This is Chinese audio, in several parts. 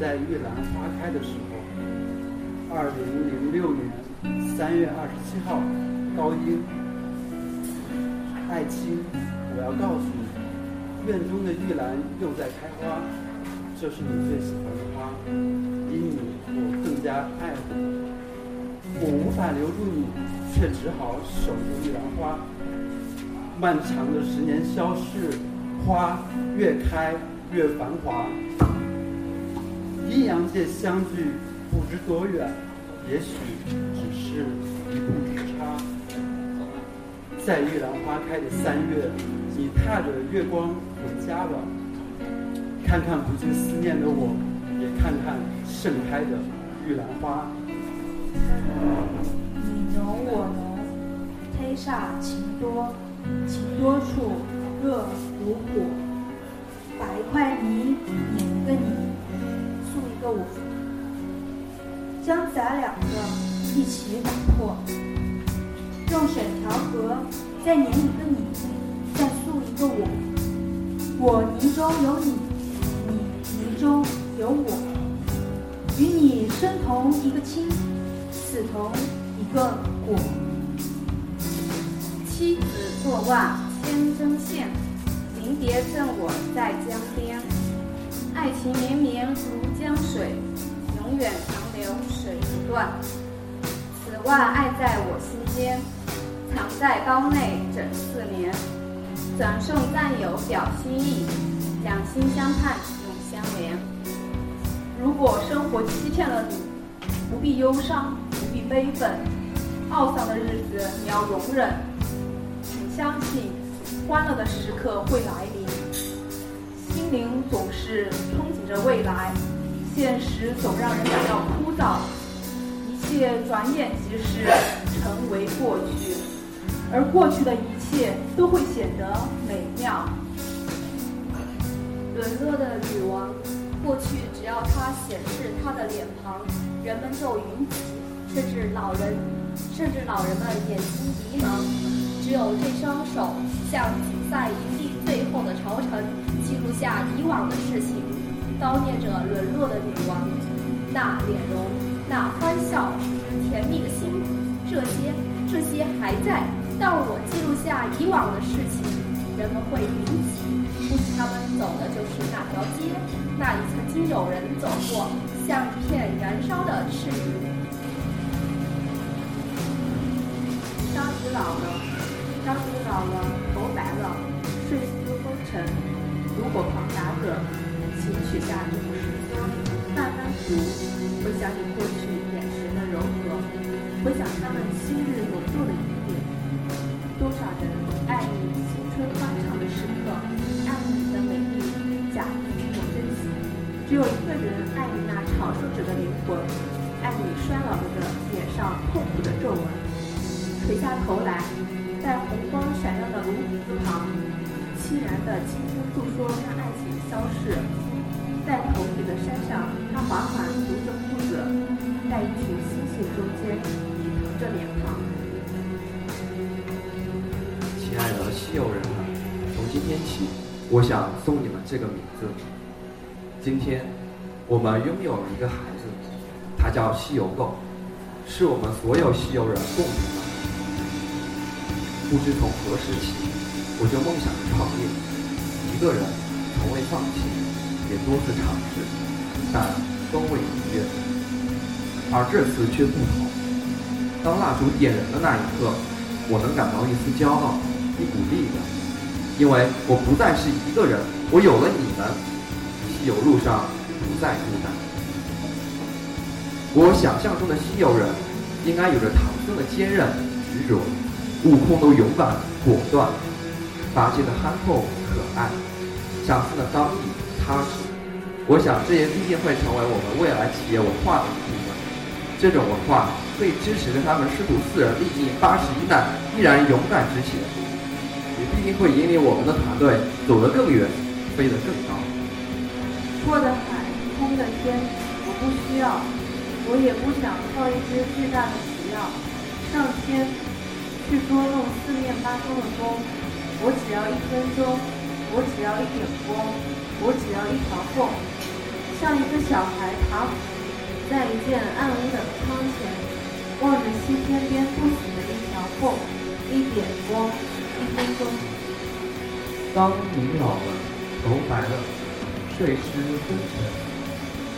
在玉兰花开的时候。二零零六年三月二十七号，高音，爱卿，我要告诉你，院中的玉兰又在开花，这是你最喜欢的花，因你我更加爱护。我无法留住你，却只好守住玉兰花。漫长的十年消逝，花越开越繁华。阴阳界相距，不知多远，也许只是一步之差。在玉兰花开的三月，你踏着月光回家了，看看不尽思念的我，也看看盛开的玉兰花。你侬我侬，黑煞情多，情多处热如火。将咱两个一起打破。用水调和，再碾一个你，再塑一个我。我泥中有你，你泥中有我，与你生同一个亲，死同一个果。妻子作袜先针线，水不断。此外爱在我心间，藏在包内整四年。转送战友表心意，两心相盼永相连。如果生活欺骗了你，不必忧伤，不必悲愤，懊丧的日子你要容忍。请相信，欢乐的时刻会来临。心灵总是憧憬着未来，现实总让人感到枯燥。一切转眼即逝，成为过去，而过去的一切都会显得美妙。沦落的女王，过去只要她显示她的脸庞，人们就云集，甚至老人，甚至老人们眼睛迷茫。只有这双手，像比赛营地最后的朝臣，记录下以往的事情，叨念着沦落的女王，那脸容，那欢笑，甜蜜的心，这些，这些还在。当我记录下以往的事情，人们会云集。估计他们走的就是那条街，那里曾经有人走过，像一片燃烧的赤云。当你老了，当你老了，头白了，睡思风尘。如果狂打者，请取下这部诗歌，慢慢读，想你过去眼神的柔和，回想他们昔日永驻的一点。多少人爱你青春欢畅的时刻，爱你的美丽，假意没有珍惜。只有一个人爱你那长寿者的灵魂，爱你衰老了的脸上痛苦的皱纹。垂下头来，在红光闪耀的炉子旁，凄然的轻声诉说那爱情消逝。在头顶的山上，他缓缓踱着步子，在一群星星中间，你疼着脸庞。亲爱的西游人们，从今天起，我想送你们这个名字。今天，我们拥有了一个孩子，他叫西游狗，是我们所有西游人共同的。不知从何时起，我就梦想着创业，一个人，从未放弃，也多次尝试，但都未如愿。而这次却不同，当蜡烛点燃的那一刻，我能感到一丝骄傲，一股力量，因为我不再是一个人，我有了你们，西游路上不再孤单。我想象中的西游人，应该有着唐僧的坚韧执着。悟空的勇敢果断，八戒的憨厚可爱，小四的刚毅踏实。我想这也必定会成为我们未来企业文化的一部分。这种文化会支持着他们师徒四人历尽八十一难，依然勇敢执行，也必定会引领我们的团队走得更远，飞得更高。阔的海，空的天，我不需要，我也不想靠一支巨大的石药上天。去捉弄四面八方的风，我只要一分钟，我只要一点光，我只要一条缝，像一个小孩爬在一件暗屋的窗前，望着西天边不死的一条缝、一点光、一分钟。当你老了，头白了，睡湿昏沉，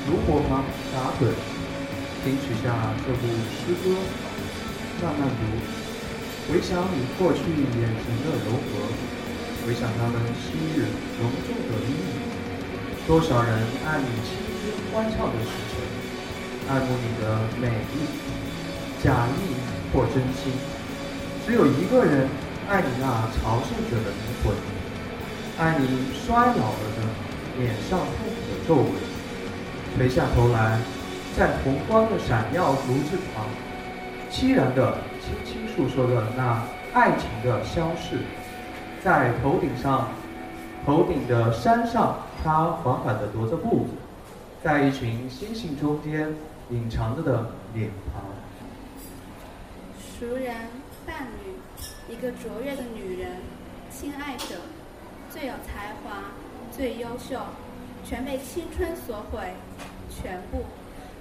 炉火旁打盹，请取下这部诗歌，慢慢读，回想你过去眼神的柔和，回想他们昔日隆重的阴影。多少人爱你青春欢笑的时辰，爱慕你的美丽，假意或真心。只有一个人爱你那朝圣者的灵魂，爱你衰老了的脸上痛苦的皱纹。垂下头来，在红光的闪耀竹字旁，凄然的轻轻诉说着那爱情的消逝，在头顶上，头顶的山上。他缓缓地踱着步子，在一群星星中间隐藏着的脸庞。熟人伴侣，一个卓越的女人，亲爱者，最有才华，最优秀，全被青春所毁，全部，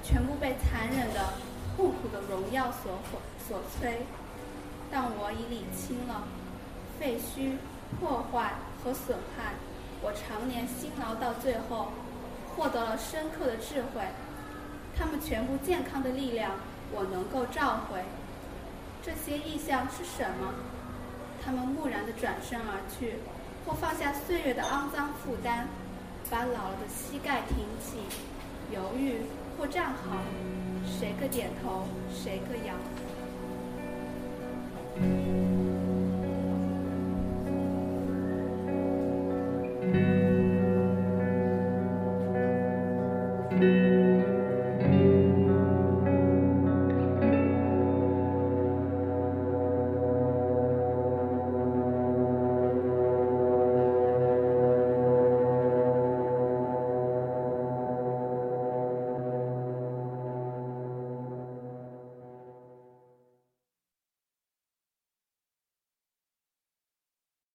全部被残忍的、痛苦的荣耀所毁、所摧。但我已理清了，废墟、破坏和损害。我常年辛劳到最后，获得了深刻的智慧。他们全部健康的力量，我能够召回。这些意象是什么？他们木然地转身而去，或放下岁月的肮脏负担，把老了的膝盖挺起，犹豫或站好，谁个点头，谁个摇。Amen.